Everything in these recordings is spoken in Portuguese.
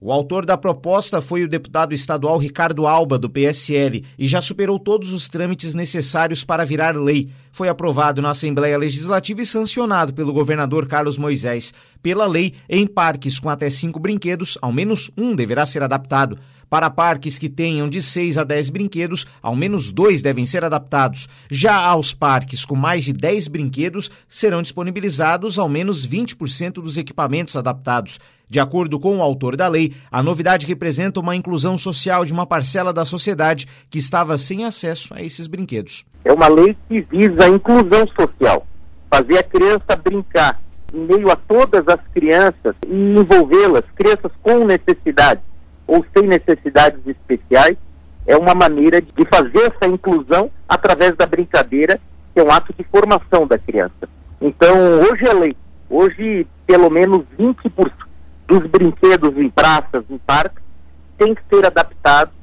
O autor da proposta foi o deputado estadual Ricardo Alba, do PSL, e já superou todos os trâmites necessários para virar lei. Foi aprovado na Assembleia Legislativa e sancionado pelo governador Carlos Moisés. Pela lei, em parques com até cinco brinquedos, ao menos um deverá ser adaptado. Para parques que tenham de 6 a 10 brinquedos, ao menos dois devem ser adaptados. Já aos parques com mais de 10 brinquedos, serão disponibilizados ao menos 20% dos equipamentos adaptados. De acordo com o autor da lei, a novidade representa uma inclusão social de uma parcela da sociedade que estava sem acesso a esses brinquedos. É uma lei que visa a inclusão social, fazer a criança brincar em meio a todas as crianças e envolvê-las, crianças com necessidade ou sem necessidades especiais, é uma maneira de fazer essa inclusão através da brincadeira, que é um ato de formação da criança. Então, hoje é lei. Hoje, pelo menos 20% dos brinquedos em praças, em parques, tem que ser adaptados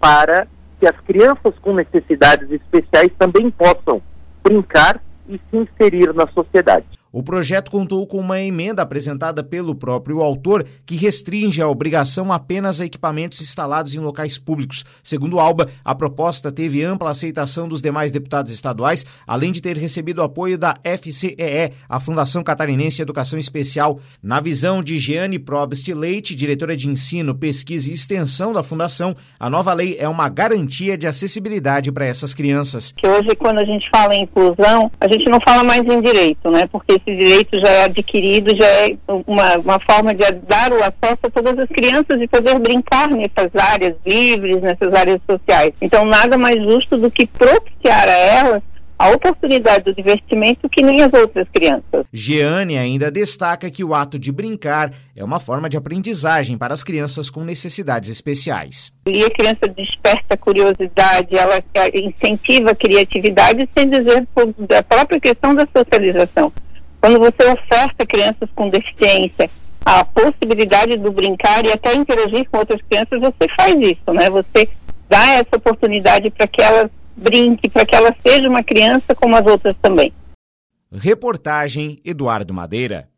para que as crianças com necessidades especiais também possam brincar e se inserir na sociedade. O projeto contou com uma emenda apresentada pelo próprio autor que restringe a obrigação apenas a equipamentos instalados em locais públicos. Segundo Alba, a proposta teve ampla aceitação dos demais deputados estaduais, além de ter recebido apoio da FCEE, a Fundação Catarinense Educação Especial. Na visão de Jeane Probst Leite, diretora de Ensino, Pesquisa e Extensão da Fundação, a nova lei é uma garantia de acessibilidade para essas crianças. Que hoje, quando a gente fala em inclusão, a gente não fala mais em direito, né? Porque esse direito já é adquirido, já é uma, uma forma de dar o acesso a todas as crianças de poder brincar nessas áreas livres, nessas áreas sociais. Então, nada mais justo do que propiciar a elas a oportunidade do divertimento que nem as outras crianças. Jeane ainda destaca que o ato de brincar é uma forma de aprendizagem para as crianças com necessidades especiais. E a criança desperta curiosidade, ela incentiva a criatividade, sem dizer a própria questão da socialização. Quando você oferta crianças com deficiência a possibilidade do brincar e até interagir com outras crianças, você faz isso, né? Você dá essa oportunidade para que elas brinque, para que ela seja uma criança como as outras também. Reportagem Eduardo Madeira.